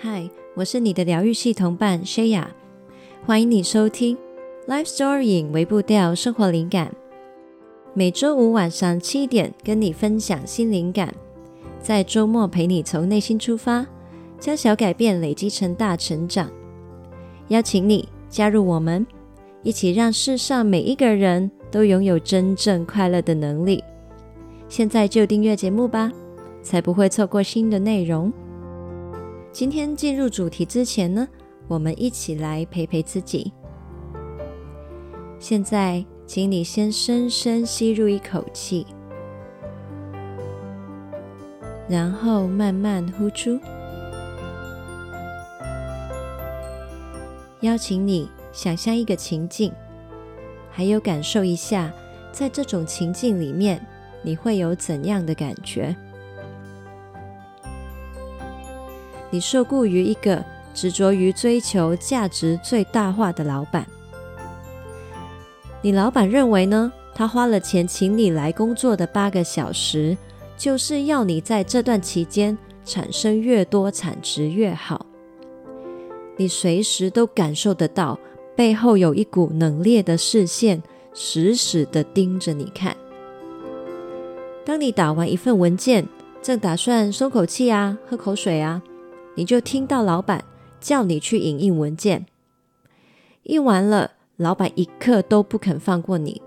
嗨，我是你的疗愈系同伴 Shaya，欢迎你收听 Life Story 微步调生活灵感。每周五晚上七点跟你分享新灵感，在周末陪你从内心出发，将小改变累积成大成长。邀请你加入我们，一起让世上每一个人都拥有真正快乐的能力。现在就订阅节目吧，才不会错过新的内容。今天进入主题之前呢，我们一起来陪陪自己。现在，请你先深深吸入一口气，然后慢慢呼出。邀请你想象一个情境，还有感受一下，在这种情境里面，你会有怎样的感觉？你受雇于一个执着于追求价值最大化的老板，你老板认为呢？他花了钱请你来工作的八个小时，就是要你在这段期间产生越多产值越好。你随时都感受得到，背后有一股冷冽的视线，死死地盯着你看。当你打完一份文件，正打算松口气啊，喝口水啊。你就听到老板叫你去影印文件，印完了，老板一刻都不肯放过你，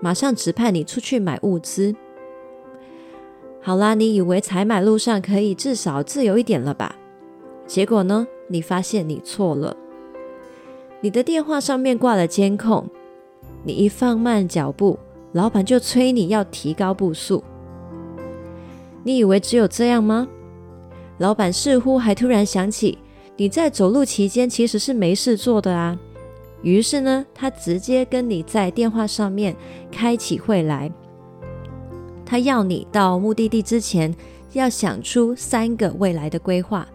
马上指派你出去买物资。好啦，你以为采买路上可以至少自由一点了吧？结果呢，你发现你错了。你的电话上面挂了监控，你一放慢脚步，老板就催你要提高步速。你以为只有这样吗？老板似乎还突然想起，你在走路期间其实是没事做的啊。于是呢，他直接跟你在电话上面开起会来。他要你到目的地之前，要想出三个未来的规划。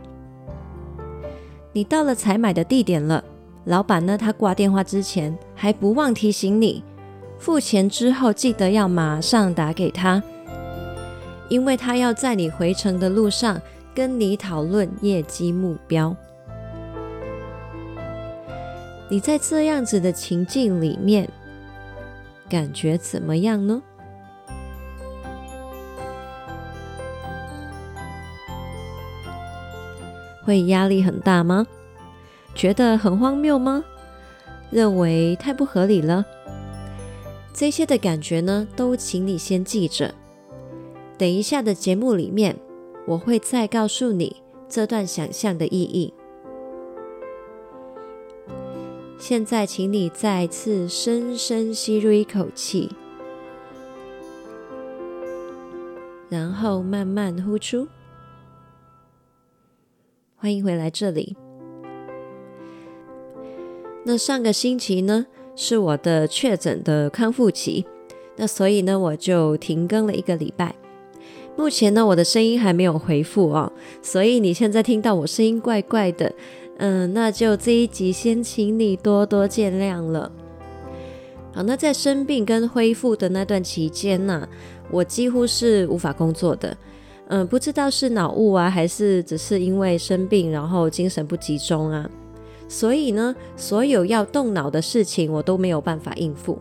你到了采买的地点了，老板呢，他挂电话之前还不忘提醒你，付钱之后记得要马上打给他，因为他要在你回程的路上。跟你讨论业绩目标，你在这样子的情境里面，感觉怎么样呢？会压力很大吗？觉得很荒谬吗？认为太不合理了？这些的感觉呢，都请你先记着。等一下的节目里面。我会再告诉你这段想象的意义。现在，请你再次深深吸入一口气，然后慢慢呼出。欢迎回来这里。那上个星期呢，是我的确诊的康复期，那所以呢，我就停更了一个礼拜。目前呢，我的声音还没有恢复哦，所以你现在听到我声音怪怪的，嗯，那就这一集先请你多多见谅了。好，那在生病跟恢复的那段期间呢，我几乎是无法工作的，嗯，不知道是脑雾啊，还是只是因为生病然后精神不集中啊，所以呢，所有要动脑的事情我都没有办法应付。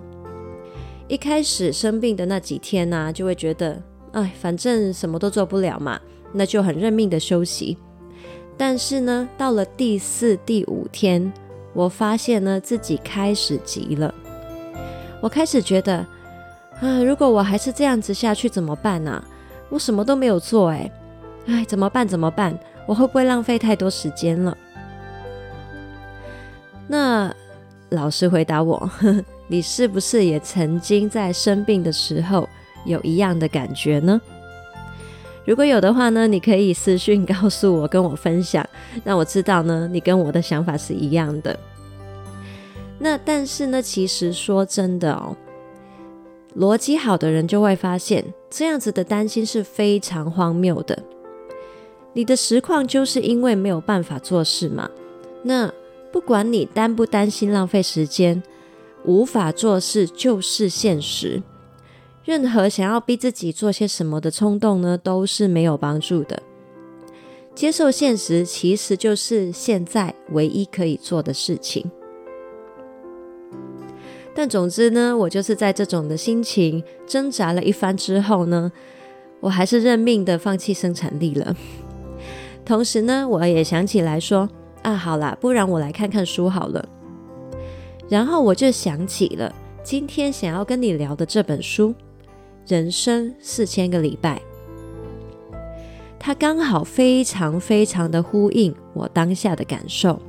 一开始生病的那几天呢，就会觉得。哎，反正什么都做不了嘛，那就很认命的休息。但是呢，到了第四、第五天，我发现呢，自己开始急了。我开始觉得，啊，如果我还是这样子下去怎么办呢？我什么都没有做，哎，哎，怎么办？怎么办？我会不会浪费太多时间了？那老师回答我，呵呵，你是不是也曾经在生病的时候，有一样的感觉呢？如果有的话呢，你可以私讯告诉我，跟我分享，让我知道呢，你跟我的想法是一样的。那但是呢，其实说真的哦，逻辑好的人就会发现，这样子的担心是非常荒谬的。你的实况就是因为没有办法做事嘛。那不管你担不担心浪费时间，无法做事就是现实。任何想要逼自己做些什么的冲动呢，都是没有帮助的。接受现实其实就是现在唯一可以做的事情。但总之呢，我就是在这种的心情挣扎了一番之后呢，我还是认命的放弃生产力了。同时呢，我也想起来说啊，好啦，不然我来看看书好了。然后我就想起了今天想要跟你聊的这本书《人生四千个礼拜》，它刚好非常非常的呼应我当下的感受。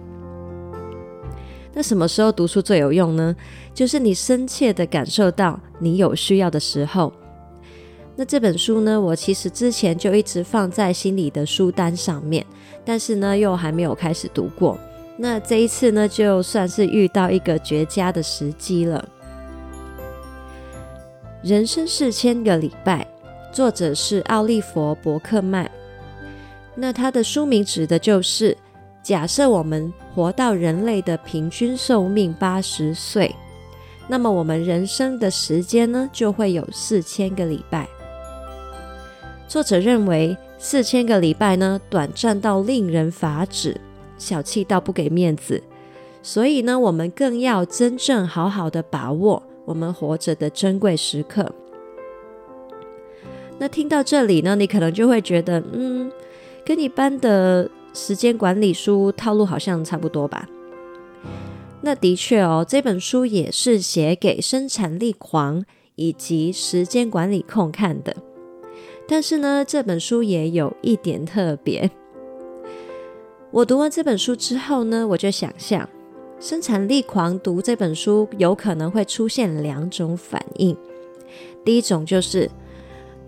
那什么时候读书最有用呢？就是你深切的感受到你有需要的时候。那这本书呢，我其实之前就一直放在心里的书单上面，但是呢，又还没有开始读过。那这一次呢，就算是遇到一个绝佳的时机了。人生四千个礼拜，作者是奥利弗·伯克曼。那他的书名指的就是。假设我们活到人类的平均寿命八十岁，那么我们人生的时间呢，就会有四千个礼拜。作者认为四千个礼拜呢，短暂到令人发指，小气到不给面子，所以呢，我们更要真正好好的把握我们活着的珍贵时刻。那听到这里呢，你可能就会觉得，嗯，跟一般的。时间管理书套路好像差不多吧？那的确哦，这本书也是写给生产力狂以及时间管理控看的。但是呢，这本书也有一点特别。我读完这本书之后呢，我就想象生产力狂读这本书有可能会出现两种反应。第一种就是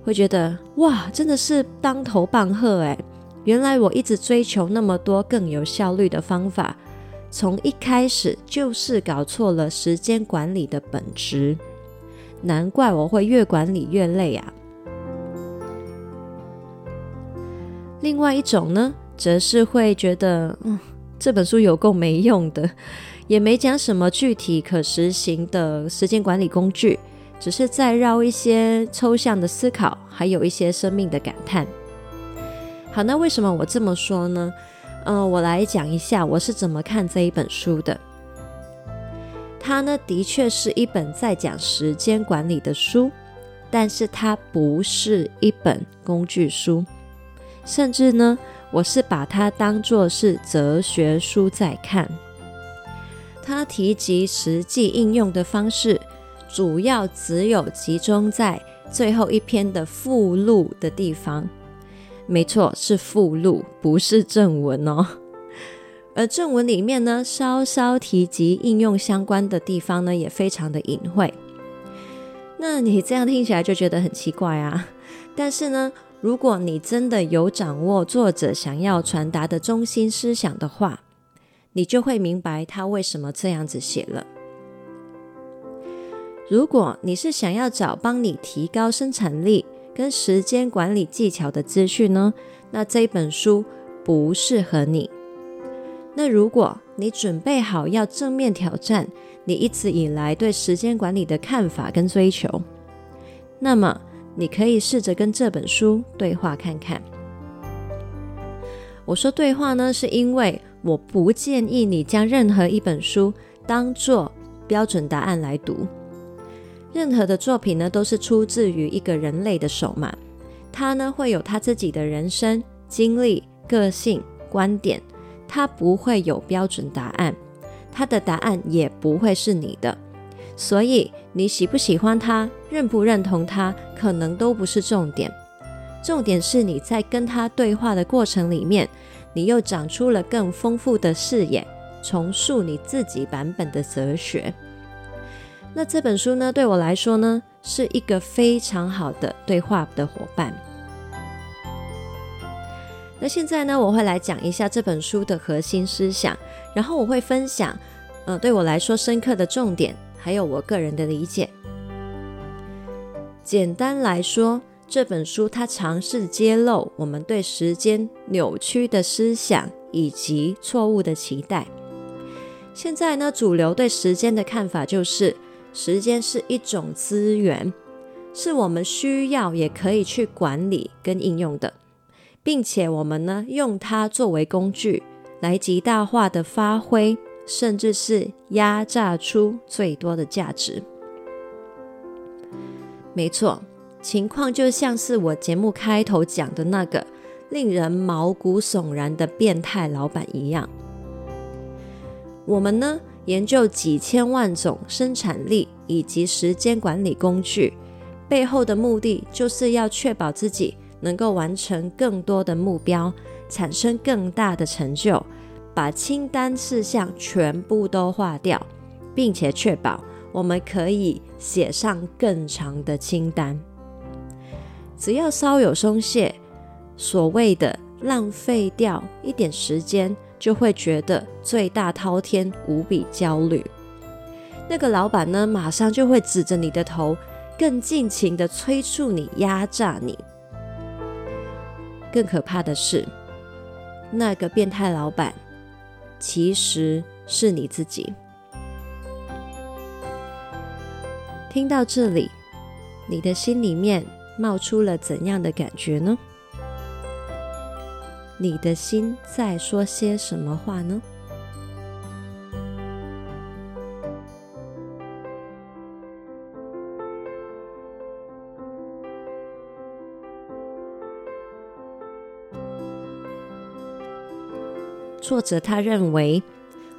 会觉得哇，真的是当头棒喝诶。原来我一直追求那么多更有效率的方法，从一开始就是搞错了时间管理的本质，难怪我会越管理越累啊。另外一种呢，则是会觉得，嗯，这本书有够没用的，也没讲什么具体可实行的时间管理工具，只是在绕一些抽象的思考，还有一些生命的感叹。好，那为什么我这么说呢？嗯、我来讲一下我是怎么看这一本书的。它呢，的确是一本在讲时间管理的书，但是它不是一本工具书，甚至呢，我是把它当作是哲学书在看。它提及实际应用的方式，主要只有集中在最后一篇的附录的地方。没错，是附录，不是正文哦。而正文里面呢，稍稍提及应用相关的地方呢，也非常的隐晦。那你这样听起来就觉得很奇怪啊。但是呢，如果你真的有掌握作者想要传达的中心思想的话，你就会明白他为什么这样子写了。如果你是想要找帮你提高生产力，跟时间管理技巧的资讯呢，那这本书不适合你。那如果你准备好要正面挑战你一直以来对时间管理的看法跟追求，那么你可以试着跟这本书对话看看。我说对话呢，是因为我不建议你将任何一本书当做标准答案来读。任何的作品呢，都是出自于一个人类的手嘛，他呢会有他自己的人生经历、个性、观点，他不会有标准答案，他的答案也不会是你的，所以你喜不喜欢他，认不认同他，可能都不是重点，重点是你在跟他对话的过程里面，你又长出了更丰富的视野，重塑你自己版本的哲学。那这本书呢，对我来说呢，是一个非常好的对话的伙伴。那现在呢，我会来讲一下这本书的核心思想，然后我会分享，呃，对我来说深刻的重点，还有我个人的理解。简单来说，这本书它尝试揭露我们对时间扭曲的思想以及错误的期待。现在呢，主流对时间的看法就是。时间是一种资源，是我们需要也可以去管理跟应用的，并且我们呢，用它作为工具来极大化的发挥，甚至是压榨出最多的价值。没错，情况就像是我节目开头讲的那个令人毛骨悚然的变态老板一样。我们呢，研究几千万种生产力以及时间管理工具，背后的目的就是要确保自己能够完成更多的目标，产生更大的成就，把清单事项全部都划掉，并且确保我们可以写上更长的清单。只要稍有松懈，所谓的浪费掉一点时间。就会觉得罪大滔天，无比焦虑。那个老板呢，马上就会指着你的头，更尽情地催促你、压榨你。更可怕的是，那个变态老板其实是你自己。听到这里，你的心里面冒出了怎样的感觉呢？你的心在说些什么话呢？作者他认为，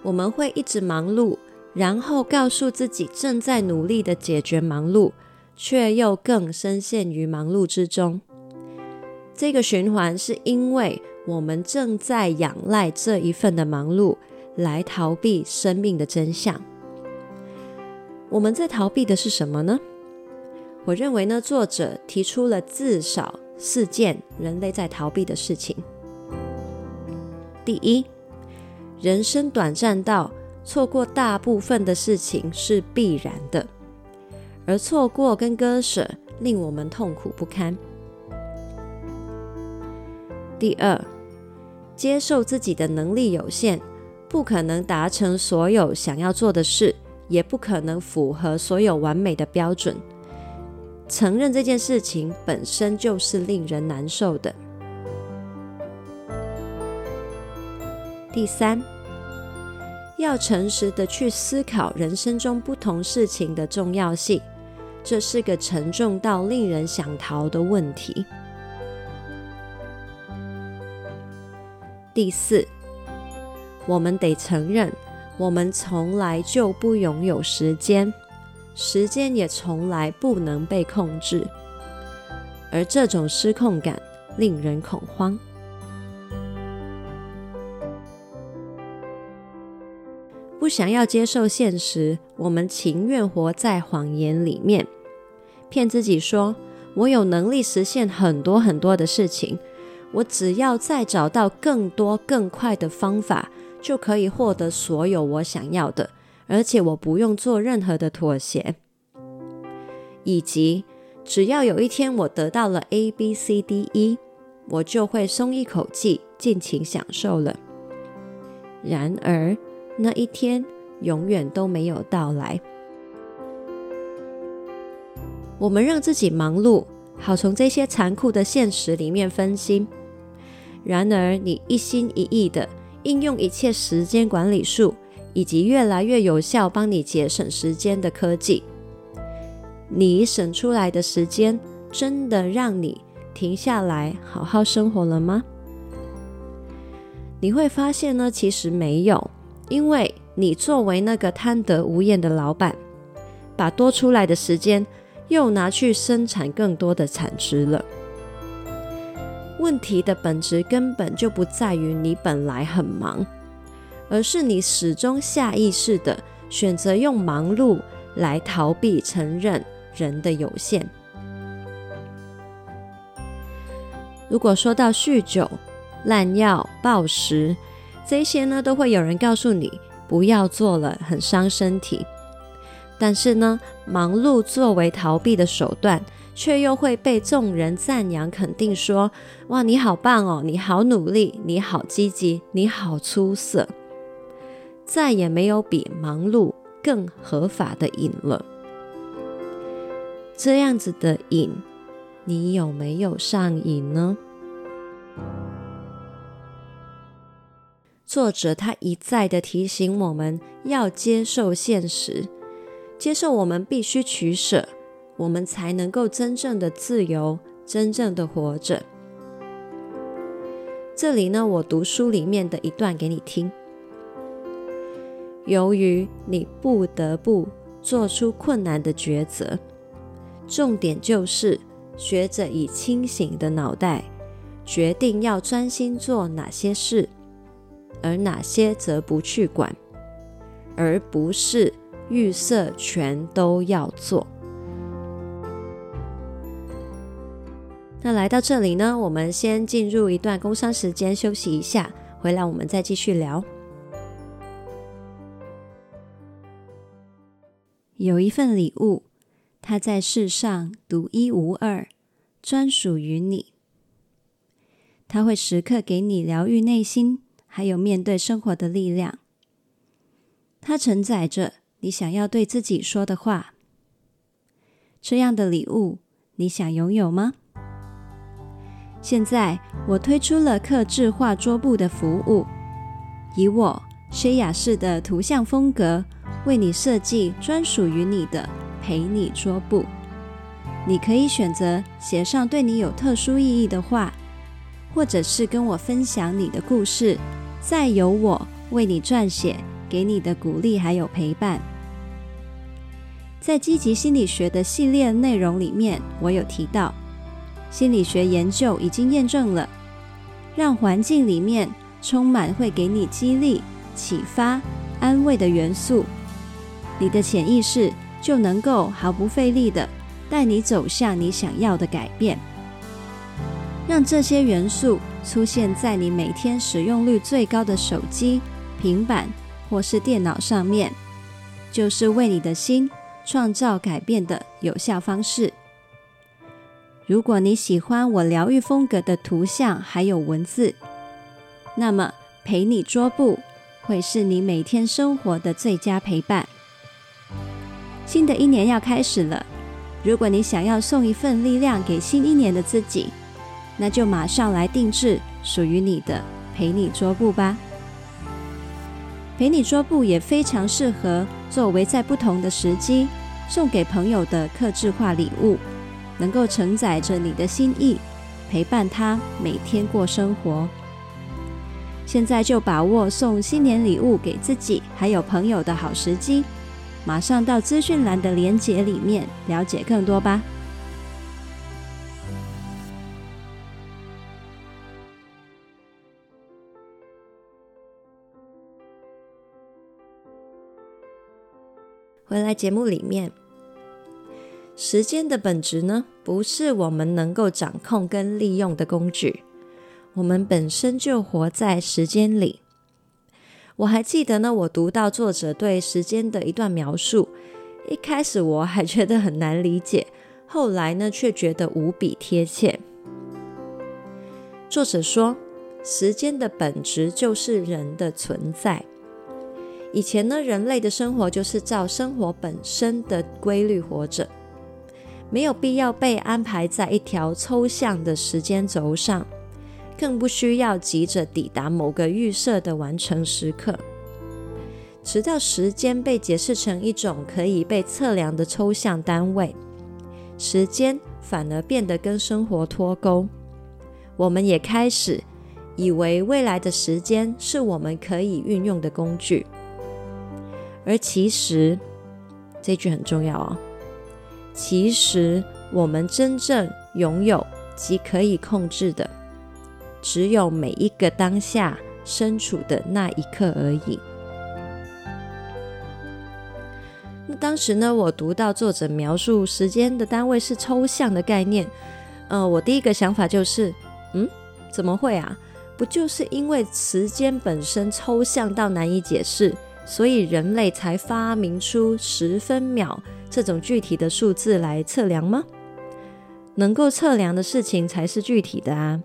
我们会一直忙碌，然后告诉自己正在努力的解决忙碌，却又更深陷于忙碌之中。这个循环是因为。我们正在仰赖这一份的忙碌来逃避生命的真相。我们在逃避的是什么呢？我认为呢，作者提出了至少四件人类在逃避的事情。第一，人生短暂到错过大部分的事情是必然的，而错过跟割舍令我们痛苦不堪。第二，接受自己的能力有限，不可能达成所有想要做的事，也不可能符合所有完美的标准。承认这件事情本身就是令人难受的。第三，要诚实的去思考人生中不同事情的重要性，这是个沉重到令人想逃的问题。第四，我们得承认，我们从来就不拥有时间，时间也从来不能被控制，而这种失控感令人恐慌。不想要接受现实，我们情愿活在谎言里面，骗自己说，我有能力实现很多很多的事情。我只要再找到更多更快的方法，就可以获得所有我想要的，而且我不用做任何的妥协。以及只要有一天我得到了 A、B、C、D、E，我就会松一口气，尽情享受了。然而那一天永远都没有到来。我们让自己忙碌，好从这些残酷的现实里面分心。然而，你一心一意的应用一切时间管理术，以及越来越有效帮你节省时间的科技，你省出来的时间真的让你停下来好好生活了吗？你会发现呢，其实没有，因为你作为那个贪得无厌的老板，把多出来的时间又拿去生产更多的产值了。问题的本质根本就不在于你本来很忙，而是你始终下意识地选择用忙碌来逃避承认人的有限。如果说到酗酒、滥药、暴食，这些呢，都会有人告诉你不要做了，很伤身体。但是呢，忙碌作为逃避的手段。却又会被众人赞扬肯定，说：“哇，你好棒哦，你好努力，你好积极，你好出色。”再也没有比忙碌更合法的瘾了。这样子的瘾，你有没有上瘾呢？作者他一再的提醒我们要接受现实，接受我们必须取舍，我们才能够真正的自由，真正的活着。这里呢，我读书里面的一段给你听。由于你不得不做出困难的抉择，重点就是学着以清醒的脑袋决定要专心做哪些事。而哪些则不去管，而不是预设全都要做。那来到这里呢，我们先进入一段工商时间，休息一下，回来我们再继续聊。有一份礼物，它在世上独一无二，专属于你。它会时刻给你疗愈内心。还有面对生活的力量，它承载着你想要对自己说的话。这样的礼物，你想拥有吗？现在我推出了客制化桌布的服务，以我薛雅式的图像风格，为你设计专属于你的陪你桌布。你可以选择写上对你有特殊意义的话，或者是跟我分享你的故事。再由我为你撰写，给你的鼓励还有陪伴。在积极心理学的系列内容里面，我有提到，心理学研究已经验证了，让环境里面充满会给你激励、启发、安慰的元素，你的潜意识就能够毫不费力地带你走向你想要的改变。让这些元素出现在你每天使用率最高的手机、平板或是电脑上面，就是为你的心创造改变的有效方式。如果你喜欢我疗愈风格的图像还有文字，那么陪你桌布会是你每天生活的最佳陪伴。新的一年要开始了，如果你想要送一份力量给新一年的自己。那就马上来定制属于你的陪你桌布吧。陪你桌布也非常适合作为在不同的时机送给朋友的客制化礼物，能够承载着你的心意，陪伴他每天过生活。现在就把握送新年礼物给自己还有朋友的好时机，马上到资讯栏的链接里面了解更多吧。回来节目里面，时间的本质呢，不是我们能够掌控跟利用的工具，我们本身就活在时间里。我还记得呢，我读到作者对时间的一段描述，一开始我还觉得很难理解，后来呢，却觉得无比贴切。作者说，时间的本质就是人的存在。以前呢，人类的生活就是照生活本身的规律活着，没有必要被安排在一条抽象的时间轴上，更不需要急着抵达某个预设的完成时刻。直到时间被解释成一种可以被测量的抽象单位，时间反而变得跟生活脱钩。我们也开始以为未来的时间是我们可以运用的工具。而其实，这句很重要哦。其实，我们真正拥有及可以控制的，只有每一个当下身处的那一刻而已。那当时呢，我读到作者描述时间的单位是抽象的概念，呃，我第一个想法就是，嗯，怎么会啊？不就是因为时间本身抽象到难以解释？所以人类才发明出十分秒这种具体的数字来测量吗？能够测量的事情才是具体的啊。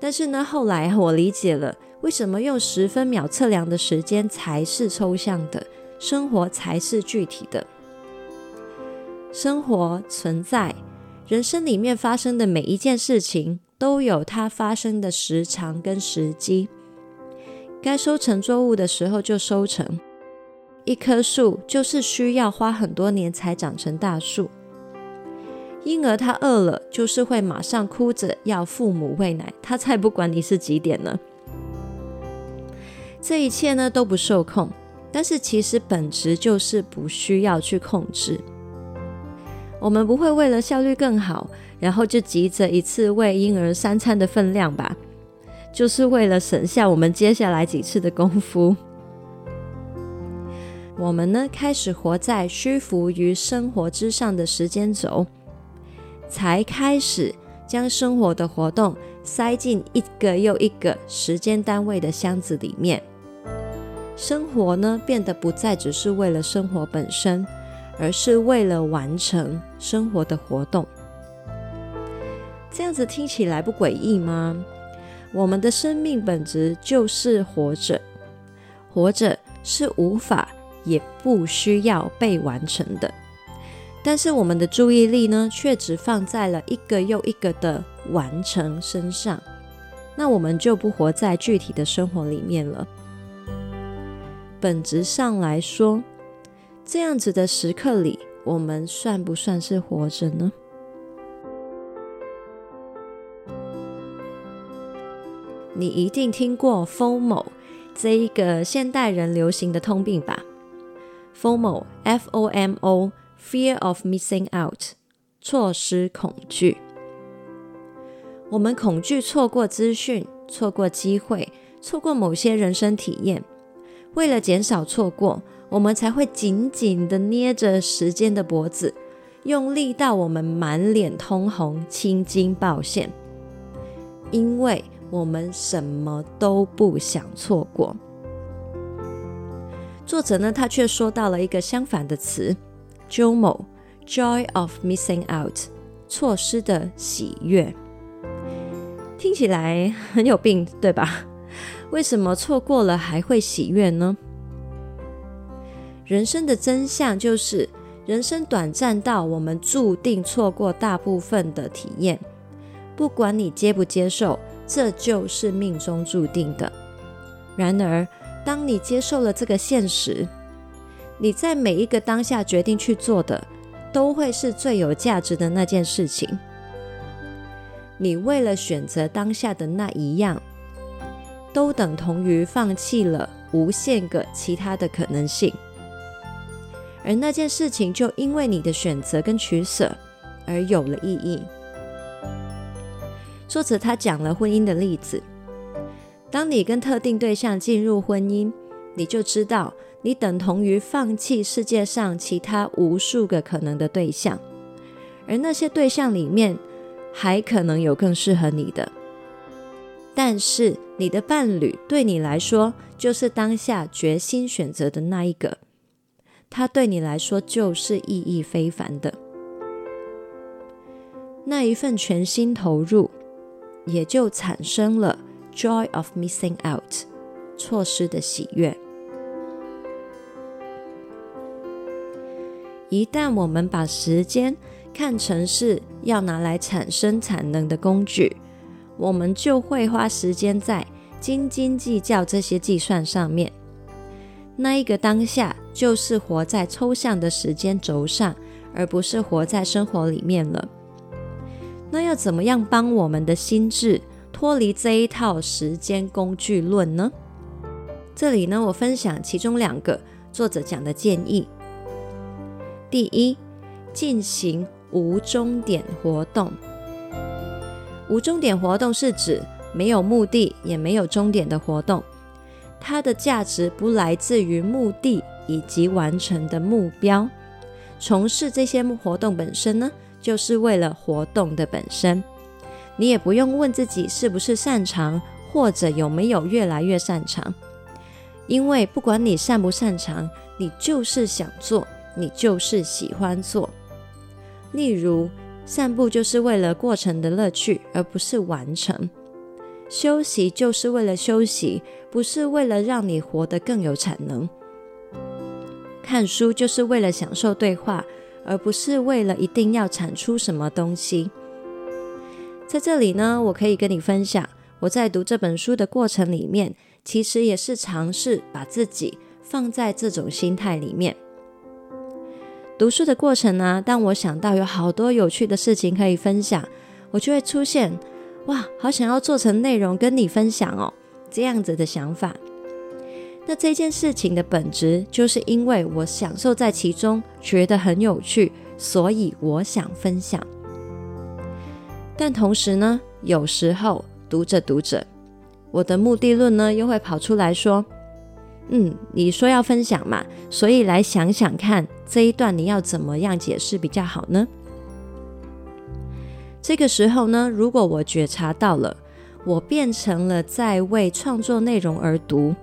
但是呢，后来我理解了为什么用十分秒测量的时间才是抽象的，生活才是具体的。生活存在，人生里面发生的每一件事情都有它发生的时长跟时机。该收成作物的时候就收成。一棵树就是需要花很多年才长成大树。婴儿他饿了，就是会马上哭着要父母喂奶，他才不管你是几点呢。这一切呢都不受控，但是其实本质就是不需要去控制。我们不会为了效率更好，然后就急着一次喂婴儿三餐的分量吧？就是为了省下我们接下来几次的功夫。我们呢开始活在虚浮于生活之上的时间轴。才开始将生活的活动塞进一个又一个时间单位的箱子里面，生活呢变得不再只是为了生活本身，而是为了完成生活的活动。这样子听起来不诡异吗？我们的生命本质就是活着，活着是无法也不需要被完成的。但是我们的注意力呢，却只放在了一个又一个的完成身上，那我们就不活在具体的生活里面了。本质上来说，这样子的时刻里，我们算不算是活着呢？你一定听过 FOMO 这一个现代人流行的通病吧？FOMO，F-O-M-O。Fear of missing out，错失恐惧。我们恐惧错过资讯，错过机会，错过某些人生体验。为了减少错过，我们才会紧紧地捏着时间的脖子，用力到我们满脸通红、青筋暴现。因为我们什么都不想错过。作者呢，他却说到了一个相反的词。JOMO Joy of Missing Out，错失的喜悦，听起来很有病，对吧？为什么错过了还会喜悦呢？人生的真相就是，人生短暂到我们注定错过大部分的体验，不管你接不接受，这就是命中注定的。然而，当你接受了这个现实，你在每一个当下决定去做的，都会是最有价值的那件事情。你为了选择当下的那一样，都等同于放弃了无限个其他的可能性。而那件事情就因为你的选择跟取舍而有了意义。作者他讲了婚姻的例子，当你跟特定对象进入婚姻，你就知道。你等同于放弃世界上其他无数个可能的对象，而那些对象里面还可能有更适合你的。但是你的伴侣对你来说就是当下决心选择的那一个，他对你来说就是意义非凡的。那一份全心投入，也就产生了 joy of missing out，错失的喜悦。一旦我们把时间看成是要拿来产生产能的工具，我们就会花时间在斤斤计较这些计算上面。那一个当下就是活在抽象的时间轴上，而不是活在生活里面了。那要怎么样帮我们的心智脱离这一套时间工具论呢？这里呢，我分享其中两个作者讲的建议。第一，进行无终点活动。无终点活动是指没有目的也没有终点的活动，它的价值不来自于目的以及完成的目标。从事这些活动本身呢，就是为了活动的本身。你也不用问自己是不是擅长，或者有没有越来越擅长，因为不管你擅不擅长，你就是想做。你就是喜欢做，例如散步就是为了过程的乐趣，而不是完成；休息就是为了休息，不是为了让你活得更有产能；看书就是为了享受对话，而不是为了一定要产出什么东西。在这里呢，我可以跟你分享，我在读这本书的过程里面，其实也是尝试把自己放在这种心态里面。读书的过程呢，当我想到有好多有趣的事情可以分享，我就会出现哇，好想要做成内容跟你分享哦，这样子的想法。那这件事情的本质，就是因为我享受在其中，觉得很有趣，所以我想分享。但同时呢，有时候读着读着，我的目的论呢又会跑出来说：“嗯，你说要分享嘛，所以来想想看，这一段你要怎么样解释比较好呢？”这个时候呢，如果我觉察到了，我变成了在为创作内容而读。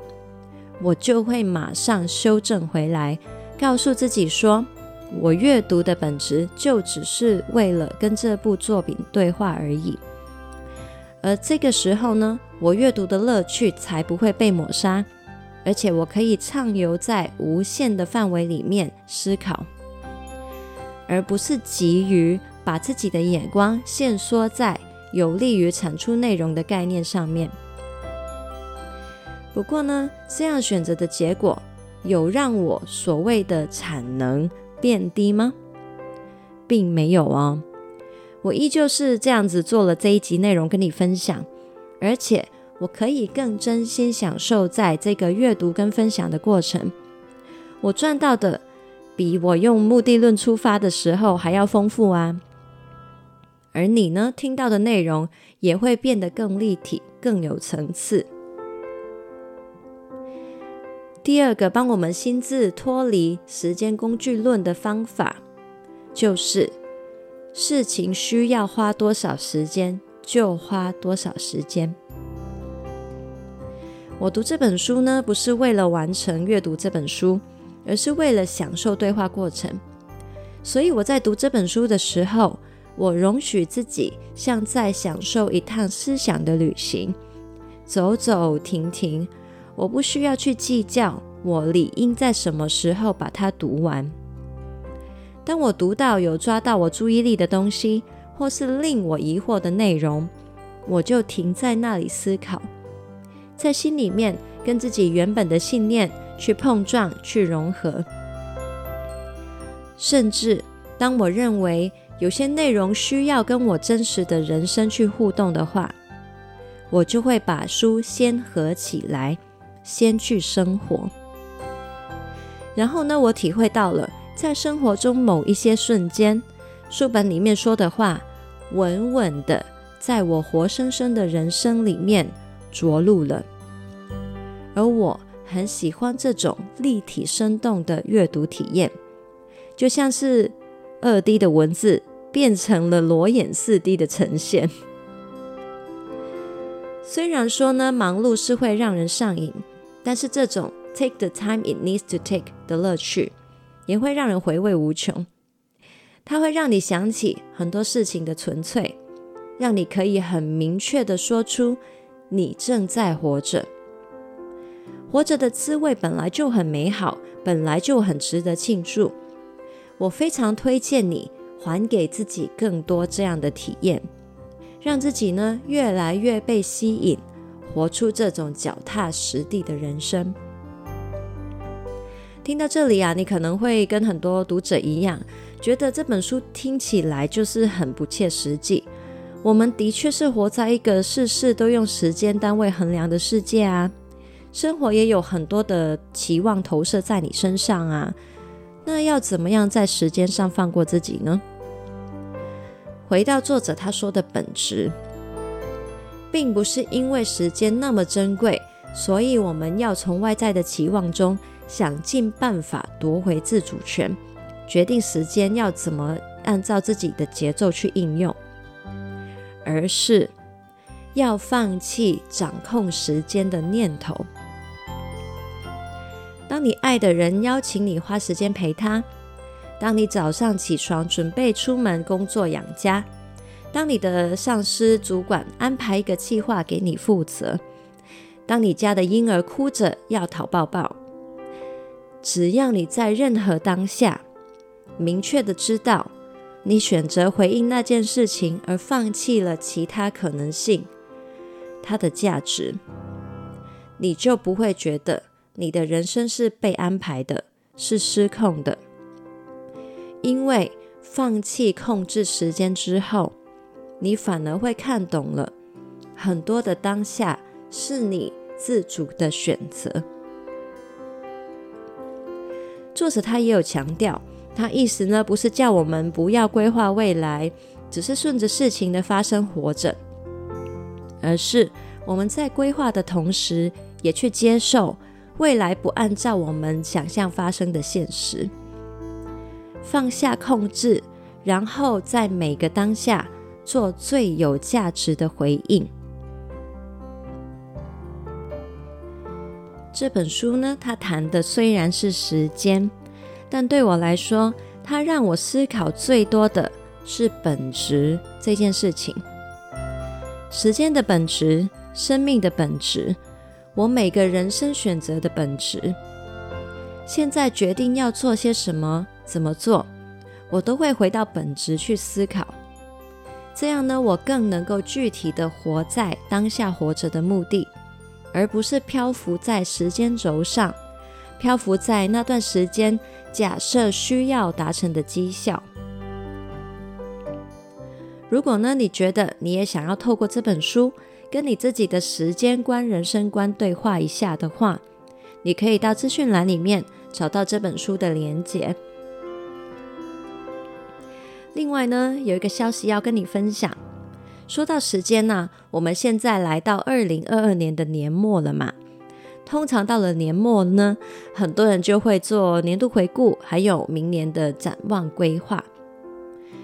我就会马上修正回来，告诉自己说，我阅读的本质就只是为了跟这部作品对话而已。而这个时候呢，我阅读的乐趣才不会被抹杀，而且我可以畅游在无限的范围里面思考，而不是急于把自己的眼光限缩在有利于产出内容的概念上面。不过呢，这样选择的结果有让我所谓的产能变低吗？并没有哦，我依旧是这样子做了这一集内容跟你分享，而且我可以更真心享受在这个阅读跟分享的过程。我赚到的比我用目的论出发的时候还要丰富啊！而你呢，听到的内容也会变得更立体、更有层次。第二个帮我们心智脱离时间工具论的方法，就是事情需要花多少时间就花多少时间。我读这本书呢，不是为了完成阅读这本书，而是为了享受对话过程。所以我在读这本书的时候，我容许自己像在享受一趟思想的旅行，走走停停。我不需要去计较我理应在什么时候把它读完。当我读到有抓到我注意力的东西，或是令我疑惑的内容，我就停在那里思考，在心里面跟自己原本的信念去碰撞、去融合。甚至当我认为有些内容需要跟我真实的人生去互动的话，我就会把书先合起来。先去生活，然后呢，我体会到了在生活中某一些瞬间，书本里面说的话，稳稳的在我活生生的人生里面着陆了。而我很喜欢这种立体生动的阅读体验，就像是二 D 的文字变成了裸眼四 D 的呈现。虽然说呢，忙碌是会让人上瘾。但是这种 take the time it needs to take 的乐趣，也会让人回味无穷。它会让你想起很多事情的纯粹，让你可以很明确的说出你正在活着。活着的滋味本来就很美好，本来就很值得庆祝。我非常推荐你还给自己更多这样的体验，让自己呢越来越被吸引。活出这种脚踏实地的人生。听到这里啊，你可能会跟很多读者一样，觉得这本书听起来就是很不切实际。我们的确是活在一个事事都用时间单位衡量的世界啊，生活也有很多的期望投射在你身上啊。那要怎么样在时间上放过自己呢？回到作者他说的本质。并不是因为时间那么珍贵，所以我们要从外在的期望中想尽办法夺回自主权，决定时间要怎么按照自己的节奏去应用，而是要放弃掌控时间的念头。当你爱的人邀请你花时间陪他，当你早上起床准备出门工作养家。当你的上司、主管安排一个计划给你负责，当你家的婴儿哭着要讨抱抱，只要你在任何当下明确的知道，你选择回应那件事情而放弃了其他可能性，它的价值你就不会觉得你的人生是被安排的，是失控的。因为放弃控制时间之后，你反而会看懂了很多的当下是你自主的选择。作者他也有强调，他意思呢不是叫我们不要规划未来，只是顺着事情的发生活着，而是我们在规划的同时，也去接受未来不按照我们想象发生的现实，放下控制，然后在每个当下做最有价值的回应。这本书呢，它谈的虽然是时间，但对我来说，它让我思考最多的是本质这件事情。时间的本质，生命的本质。我每个人生选择的本质，现在决定要做些什么，怎么做，我都会回到本质去思考。这样呢，我更能够具体的活在当下活着的目的，而不是漂浮在时间轴上，漂浮在那段时间假设需要达成的绩效。如果呢，你觉得你也想要透过这本书，跟你自己的时间观、人生观对话一下的话，你可以到资讯栏里面找到这本书的连结。另外呢，有一个消息要跟你分享。说到时间呢，我们现在来到二零二二年的年末了嘛。通常到了年末呢，很多人就会做年度回顾，还有明年的展望规划。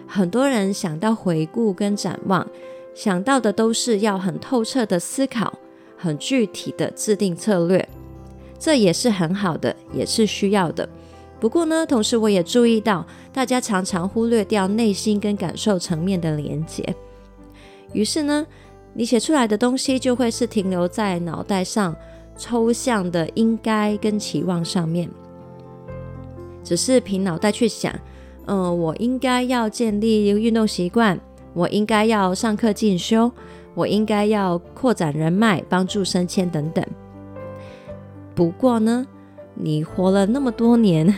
很多人想到回顾跟展望。想到的都是要很透彻的思考，很具体的制定策略，这也是很好的，也是需要的。不过呢，同时我也注意到，大家常常忽略掉内心跟感受层面的连接。于是呢，你写出来的东西就会是停留在脑袋上抽象的应该跟期望上面，只是凭脑袋去想，嗯、我应该要建立运动习惯。我应该要上课进修，我应该要扩展人脉，帮助升迁等等。不过呢，你活了那么多年，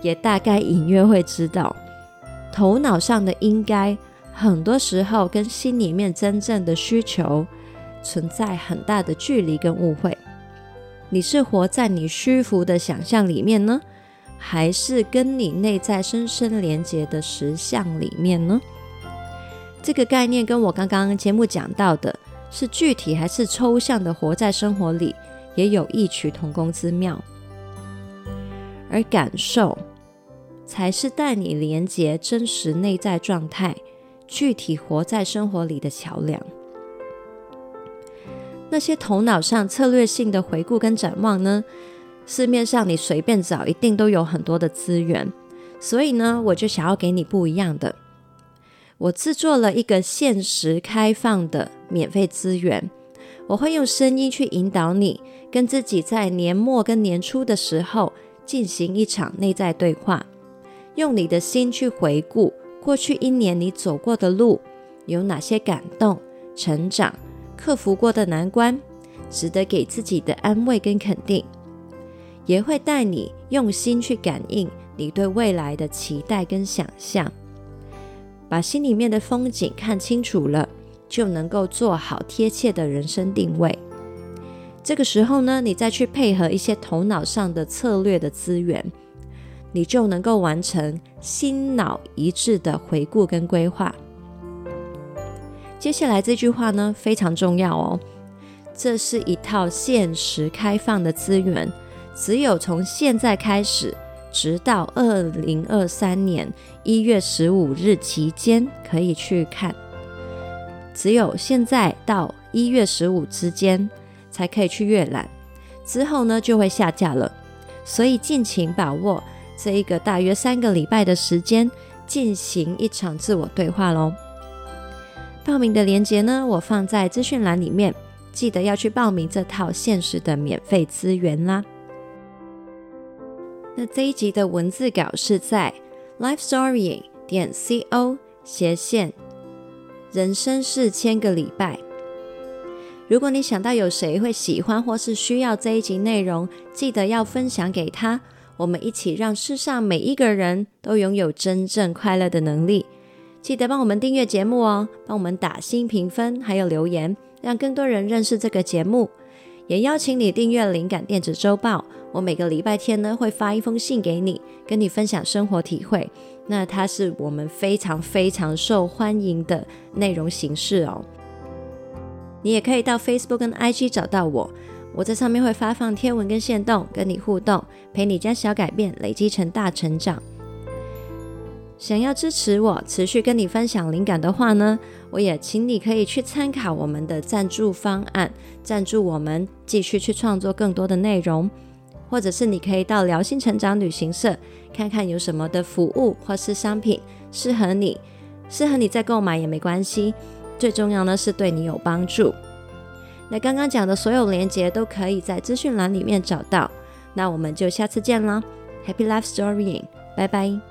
也大概隐约会知道，头脑上的应该，很多时候跟心里面真正的需求存在很大的距离跟误会。你是活在你虚浮的想象里面呢，还是跟你内在深深连接的实相里面呢？这个概念跟我刚刚节目讲到的是具体还是抽象的，活在生活里也有异曲同工之妙。而感受才是带你连接真实内在状态、具体活在生活里的桥梁。那些头脑上策略性的回顾跟展望呢，市面上你随便找，一定都有很多的资源。所以呢，我就想要给你不一样的。我制作了一个限时开放的免费资源，我会用声音去引导你，跟自己在年末跟年初的时候进行一场内在对话，用你的心去回顾过去一年你走过的路，有哪些感动、成长、克服过的难关，值得给自己的安慰跟肯定，也会带你用心去感应你对未来的期待跟想象。把心里面的风景看清楚了，就能够做好贴切的人生定位。这个时候呢，你再去配合一些头脑上的策略的资源，你就能够完成心脑一致的回顾跟规划。接下来这句话呢，非常重要哦，这是一套限时开放的资源，只有从现在开始。直到二零二三年一月十五日期间可以去看，只有现在到一月十五之间才可以去阅览，之后呢就会下架了，所以尽情把握这一个大约三个礼拜的时间，进行一场自我对话喽。报名的链接呢，我放在资讯栏里面，记得要去报名这套限时的免费资源啦。那这一集的文字稿是在 lifestory 点 co 斜线人生是千个礼拜。如果你想到有谁会喜欢或是需要这一集内容，记得要分享给他。我们一起让世上每一个人都拥有真正快乐的能力。记得帮我们订阅节目哦，帮我们打星评分，还有留言，让更多人认识这个节目。也邀请你订阅灵感电子周报，我每个礼拜天呢会发一封信给你，跟你分享生活体会。那它是我们非常非常受欢迎的内容形式哦。你也可以到 Facebook 跟 IG 找到我，我在上面会发放贴文跟限动，跟你互动，陪你将小改变累积成大成长。想要支持我持续跟你分享灵感的话呢，我也请你可以去参考我们的赞助方案，赞助我们继续去创作更多的内容，或者是你可以到疗心成长旅行社看看有什么的服务或是商品适合你，适合你再购买也没关系，最重要呢是对你有帮助。那刚刚讲的所有连接都可以在资讯栏里面找到，那我们就下次见啦，Happy Life Storying，拜拜。